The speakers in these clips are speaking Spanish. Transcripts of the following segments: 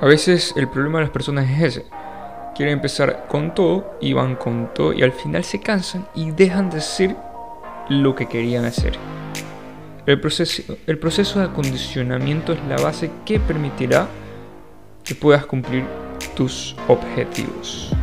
A veces el problema de las personas es ese. Quieren empezar con todo y van con todo y al final se cansan y dejan de hacer lo que querían hacer. El proceso, el proceso de acondicionamiento es la base que permitirá que puedas cumplir tus objetivos.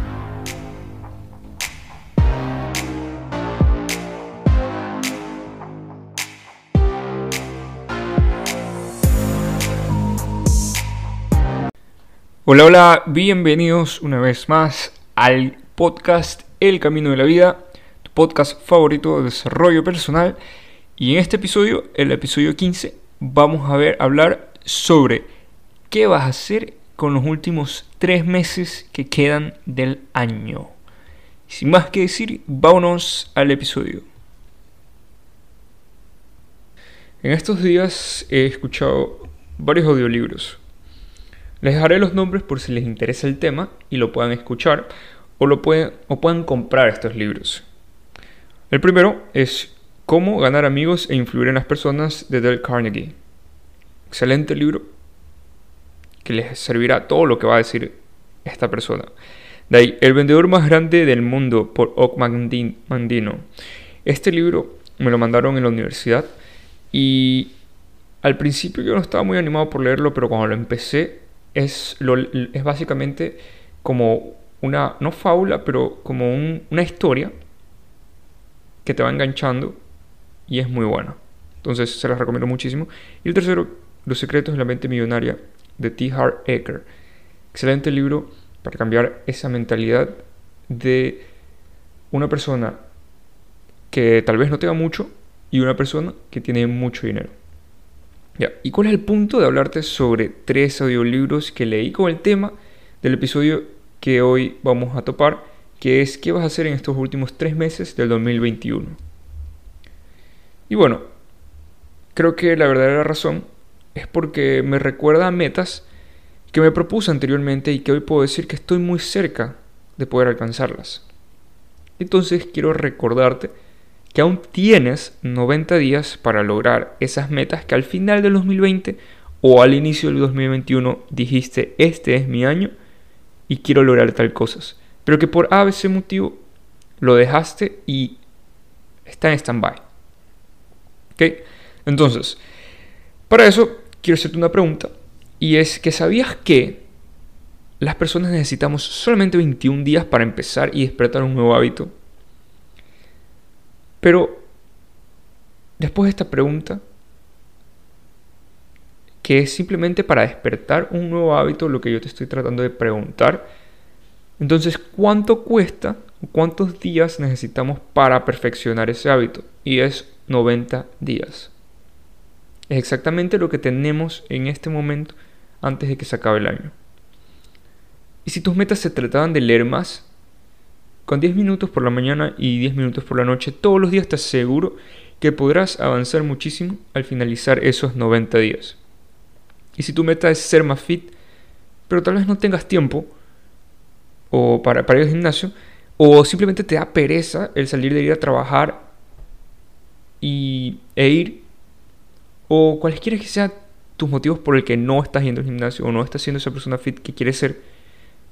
Hola, hola, bienvenidos una vez más al podcast El Camino de la Vida, tu podcast favorito de desarrollo personal. Y en este episodio, el episodio 15, vamos a ver hablar sobre qué vas a hacer con los últimos tres meses que quedan del año. Sin más que decir, vámonos al episodio. En estos días he escuchado varios audiolibros les dejaré los nombres por si les interesa el tema y lo puedan escuchar o, lo pueden, o puedan comprar estos libros. El primero es Cómo ganar amigos e influir en las personas de Dale Carnegie. Excelente libro que les servirá todo lo que va a decir esta persona. De ahí, El vendedor más grande del mundo por Ock Mandino. Este libro me lo mandaron en la universidad y al principio yo no estaba muy animado por leerlo, pero cuando lo empecé es, es básicamente como una, no fábula, pero como una historia que te va enganchando y es muy buena. Entonces se las recomiendo muchísimo. Y el tercero, Los secretos de la mente millonaria de T. Hart Ecker. Excelente libro para cambiar esa mentalidad de una persona que tal vez no tenga mucho y una persona que tiene mucho dinero. ¿Y cuál es el punto de hablarte sobre tres audiolibros que leí con el tema del episodio que hoy vamos a topar, que es qué vas a hacer en estos últimos tres meses del 2021? Y bueno, creo que la verdadera razón es porque me recuerda a metas que me propuse anteriormente y que hoy puedo decir que estoy muy cerca de poder alcanzarlas. Entonces quiero recordarte que aún tienes 90 días para lograr esas metas que al final del 2020 o al inicio del 2021 dijiste, este es mi año y quiero lograr tal cosas. Pero que por ABC motivo lo dejaste y está en stand-by. Entonces, para eso quiero hacerte una pregunta. Y es que sabías que las personas necesitamos solamente 21 días para empezar y despertar un nuevo hábito. Pero después de esta pregunta, que es simplemente para despertar un nuevo hábito, lo que yo te estoy tratando de preguntar, entonces, ¿cuánto cuesta? ¿Cuántos días necesitamos para perfeccionar ese hábito? Y es 90 días. Es exactamente lo que tenemos en este momento antes de que se acabe el año. Y si tus metas se trataban de leer más, con 10 minutos por la mañana y 10 minutos por la noche, todos los días te aseguro que podrás avanzar muchísimo al finalizar esos 90 días. Y si tu meta es ser más fit, pero tal vez no tengas tiempo o para, ir al gimnasio, o simplemente te da pereza el salir de ir a trabajar y, e ir, o cualquiera que sean tus motivos por el que no estás yendo al gimnasio o no estás siendo esa persona fit que quieres ser,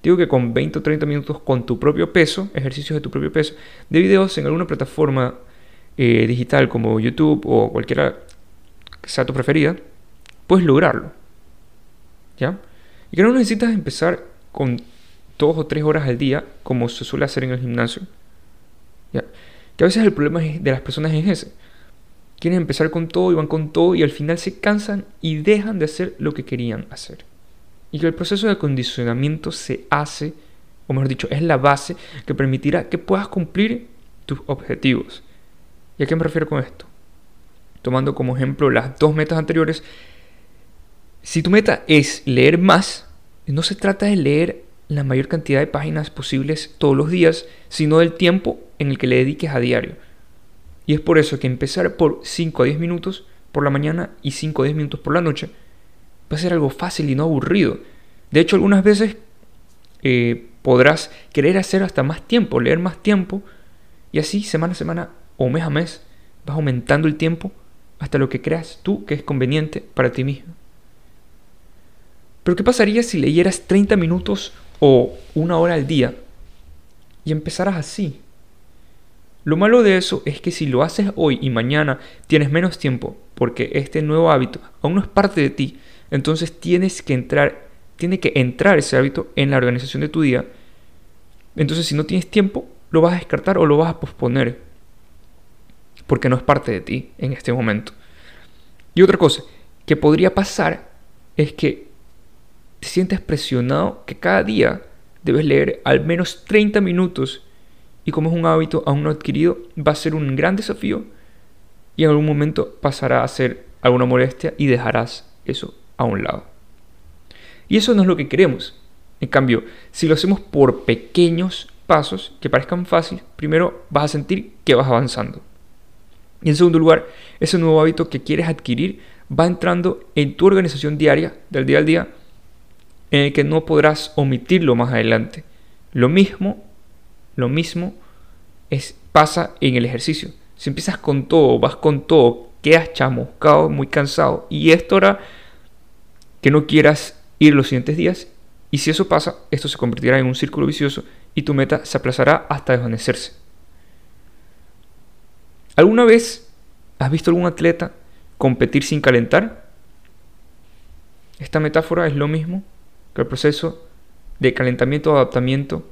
Digo que con 20 o 30 minutos con tu propio peso, ejercicios de tu propio peso, de videos en alguna plataforma eh, digital como YouTube o cualquiera que sea tu preferida, puedes lograrlo. ¿Ya? Y que no necesitas empezar con dos o tres horas al día como se suele hacer en el gimnasio. ¿Ya? Que a veces el problema de las personas es ese. Quieren empezar con todo y van con todo y al final se cansan y dejan de hacer lo que querían hacer y que el proceso de acondicionamiento se hace, o mejor dicho, es la base que permitirá que puedas cumplir tus objetivos. ¿Y a qué me refiero con esto? Tomando como ejemplo las dos metas anteriores, si tu meta es leer más, no se trata de leer la mayor cantidad de páginas posibles todos los días, sino del tiempo en el que le dediques a diario. Y es por eso que empezar por 5 a 10 minutos por la mañana y 5 a 10 minutos por la noche va a ser algo fácil y no aburrido. De hecho, algunas veces eh, podrás querer hacer hasta más tiempo, leer más tiempo, y así semana a semana o mes a mes vas aumentando el tiempo hasta lo que creas tú que es conveniente para ti mismo. Pero ¿qué pasaría si leyeras 30 minutos o una hora al día y empezaras así? Lo malo de eso es que si lo haces hoy y mañana tienes menos tiempo porque este nuevo hábito aún no es parte de ti, entonces tienes que entrar, tiene que entrar ese hábito en la organización de tu día. Entonces si no tienes tiempo, lo vas a descartar o lo vas a posponer porque no es parte de ti en este momento. Y otra cosa que podría pasar es que te sientes presionado que cada día debes leer al menos 30 minutos y como es un hábito aún no adquirido, va a ser un gran desafío y en algún momento pasará a ser alguna molestia y dejarás eso a un lado. Y eso no es lo que queremos. En cambio, si lo hacemos por pequeños pasos que parezcan fáciles, primero vas a sentir que vas avanzando. Y en segundo lugar, ese nuevo hábito que quieres adquirir va entrando en tu organización diaria, del día al día, en el que no podrás omitirlo más adelante. Lo mismo, lo mismo es, pasa en el ejercicio. Si empiezas con todo, vas con todo, quedas chamuscado, muy cansado, y esto hará que no quieras ir los siguientes días, y si eso pasa, esto se convertirá en un círculo vicioso y tu meta se aplazará hasta desvanecerse. ¿Alguna vez has visto algún atleta competir sin calentar? Esta metáfora es lo mismo que el proceso de calentamiento o adaptamiento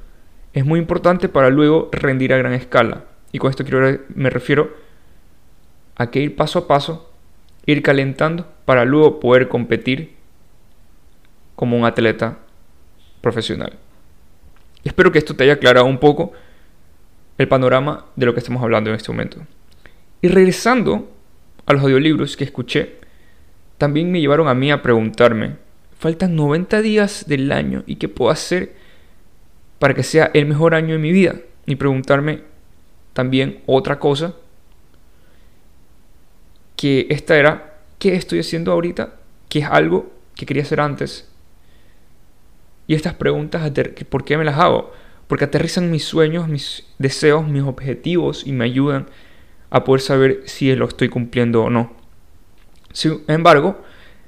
es muy importante para luego rendir a gran escala. Y con esto quiero, me refiero a que ir paso a paso, ir calentando para luego poder competir como un atleta profesional. Espero que esto te haya aclarado un poco el panorama de lo que estamos hablando en este momento. Y regresando a los audiolibros que escuché, también me llevaron a mí a preguntarme, faltan 90 días del año y qué puedo hacer para que sea el mejor año de mi vida. Y preguntarme también otra cosa, que esta era, ¿qué estoy haciendo ahorita? Que es algo que quería hacer antes. Y estas preguntas, ¿por qué me las hago? Porque aterrizan mis sueños, mis deseos, mis objetivos y me ayudan a poder saber si lo estoy cumpliendo o no. Sin embargo,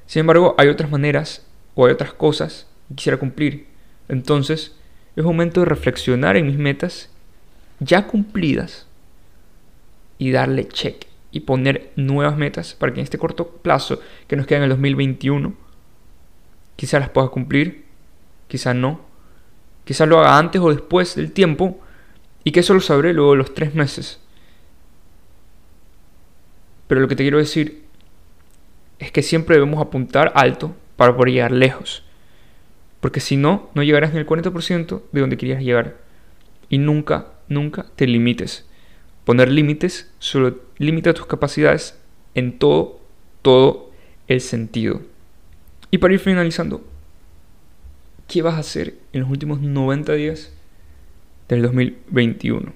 sin embargo, hay otras maneras o hay otras cosas que quisiera cumplir. Entonces, es momento de reflexionar en mis metas ya cumplidas y darle check y poner nuevas metas para que en este corto plazo que nos queda en el 2021 quizás las pueda cumplir, quizás no, quizás lo haga antes o después del tiempo y que eso lo sabré luego de los tres meses pero lo que te quiero decir es que siempre debemos apuntar alto para poder llegar lejos. Porque si no, no llegarás ni el 40% de donde querías llegar. Y nunca, nunca te limites. Poner límites solo limita tus capacidades en todo, todo el sentido. Y para ir finalizando, ¿qué vas a hacer en los últimos 90 días del 2021?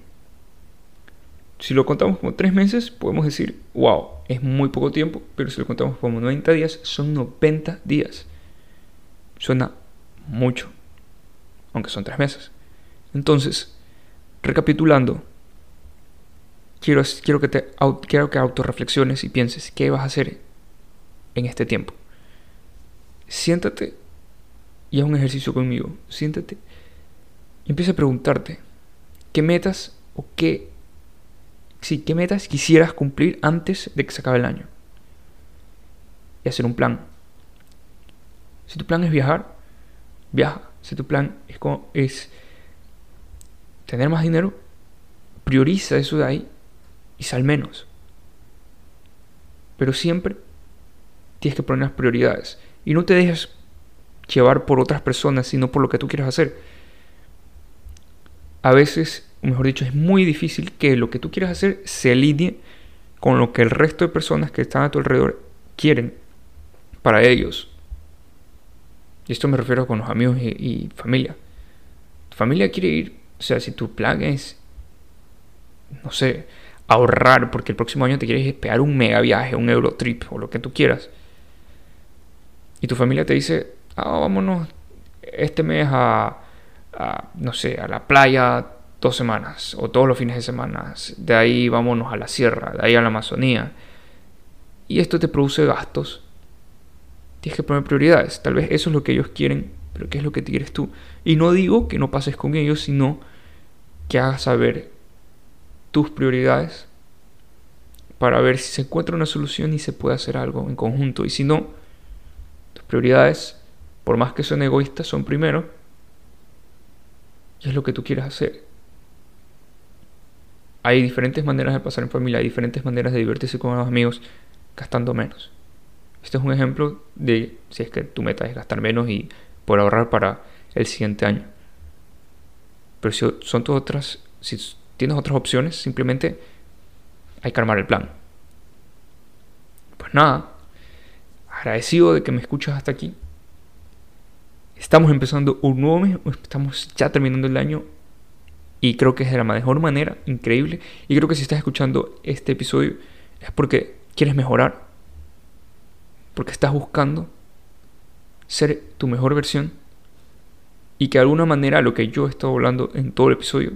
Si lo contamos como tres meses, podemos decir, wow, es muy poco tiempo, pero si lo contamos como 90 días, son 90 días. Suena mucho, aunque son tres meses. Entonces, recapitulando, quiero, quiero, que te, quiero que autorreflexiones y pienses qué vas a hacer en este tiempo. Siéntate y haz un ejercicio conmigo. Siéntate y empieza a preguntarte qué metas o qué sí, qué metas quisieras cumplir antes de que se acabe el año. Y hacer un plan. Si tu plan es viajar, viaja. Si tu plan es, es tener más dinero, prioriza eso de ahí y sal menos. Pero siempre tienes que poner las prioridades. Y no te dejes llevar por otras personas, sino por lo que tú quieres hacer. A veces o mejor dicho, es muy difícil que lo que tú quieras hacer se alinee con lo que el resto de personas que están a tu alrededor quieren para ellos. Y esto me refiero con los amigos y, familia. Tu familia quiere ir, o sea, si tu plan es, no sé, ahorrar porque el próximo año te quieres pegar un mega viaje, un Eurotrip o lo que tú quieras. Y tu familia te dice, ah, vámonos este mes a, no sé, a la playa dos semanas o todos los fines de semana. De ahí vámonos a la sierra, de ahí a la Amazonía. Y esto te produce gastos. Tienes que poner prioridades. Tal vez eso es lo que ellos quieren, pero ¿qué es lo que quieres tú? Y no digo que no pases con ellos, sino que hagas saber tus prioridades para ver si se encuentra una solución y se puede hacer algo en conjunto. Y si no, tus prioridades, por más que sean egoístas, son primero. Y es lo que tú quieres hacer. Hay diferentes maneras de pasar en familia, hay diferentes maneras de divertirse con los amigos gastando menos. Este es un ejemplo de si es que tu meta es gastar menos y por ahorrar para el siguiente año. Pero si son todas otras, si tienes otras opciones, simplemente hay que armar el plan. Pues nada, agradecido de que me escuchas hasta aquí. Estamos empezando un nuevo mes, estamos ya terminando el año y creo que es de la mejor manera, increíble. Y creo que si estás escuchando este episodio es porque quieres mejorar, porque estás buscando ser tu mejor versión y que de alguna manera lo que yo he estado hablando en todo el episodio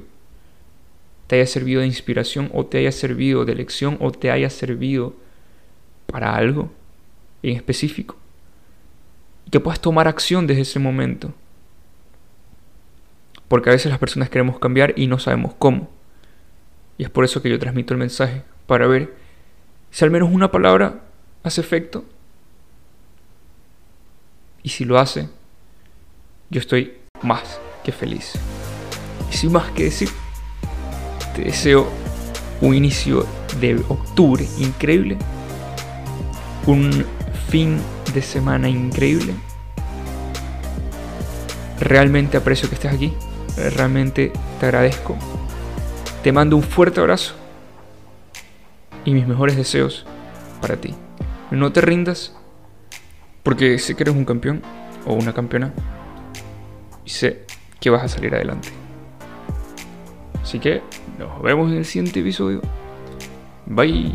te haya servido de inspiración o te haya servido de lección o te haya servido para algo en específico. Que puedas tomar acción desde ese momento. Porque a veces las personas queremos cambiar y no sabemos cómo. Y es por eso que yo transmito el mensaje, para ver si al menos una palabra hace efecto. Y si lo hace, yo estoy más que feliz. Y sin más que decir, te deseo un inicio de octubre increíble, un fin de semana increíble. Realmente aprecio que estés aquí, realmente te agradezco. Te mando un fuerte abrazo y mis mejores deseos para ti. No te rindas porque sé que eres un campeón o una campeona y sé que vas a salir adelante. Así que nos vemos en el siguiente episodio. Bye.